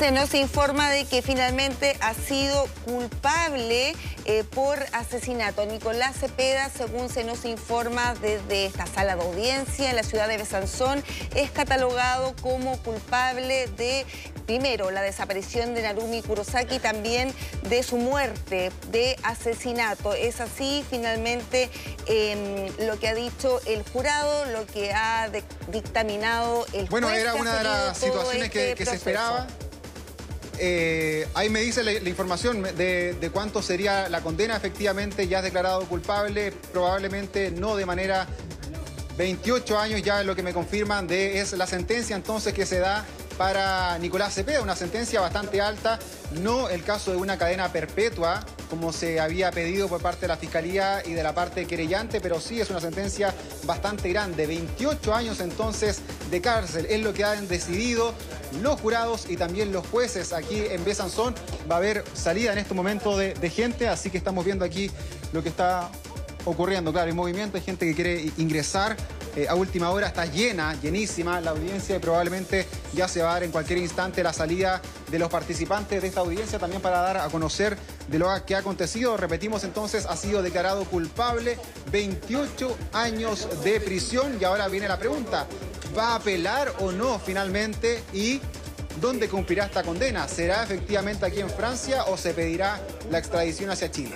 Se nos informa de que finalmente ha sido culpable eh, por asesinato. Nicolás Cepeda, según se nos informa desde esta sala de audiencia en la ciudad de Besanzón, es catalogado como culpable de, primero, la desaparición de Narumi Kurosaki y también de su muerte, de asesinato. Es así, finalmente, em, lo que ha dicho el jurado, lo que ha dictaminado el juez. Bueno, era una de las situaciones que, este se esperaba. Eh, ahí me dice la, información de, cuánto sería la condena. Efectivamente, ya es declarado culpable, probablemente no de manera 28 años, ya lo que me confirman, de, es la sentencia entonces que se da para Nicolás Cepeda, una sentencia bastante alta, no el caso de una cadena perpetua, como se había pedido por parte de la Fiscalía y de la parte querellante, pero sí es una sentencia bastante grande, 28 años entonces de cárcel, es lo que han decidido los jurados y también los jueces aquí en Besanzón. Va a haber salida en este momento de, gente, así que estamos viendo aquí lo que está ocurriendo. Claro, hay movimiento, hay gente que quiere ingresar eh, a última hora está llena, llenísima la audiencia y probablemente ya se va a dar en cualquier instante la salida de los participantes de esta audiencia también para dar a conocer de lo que ha acontecido. Repetimos entonces, ha sido declarado culpable 28 años de prisión y ahora viene la pregunta, ¿va a apelar o no finalmente y dónde cumplirá esta condena? ¿Será efectivamente aquí en Francia o se pedirá la extradición hacia Chile?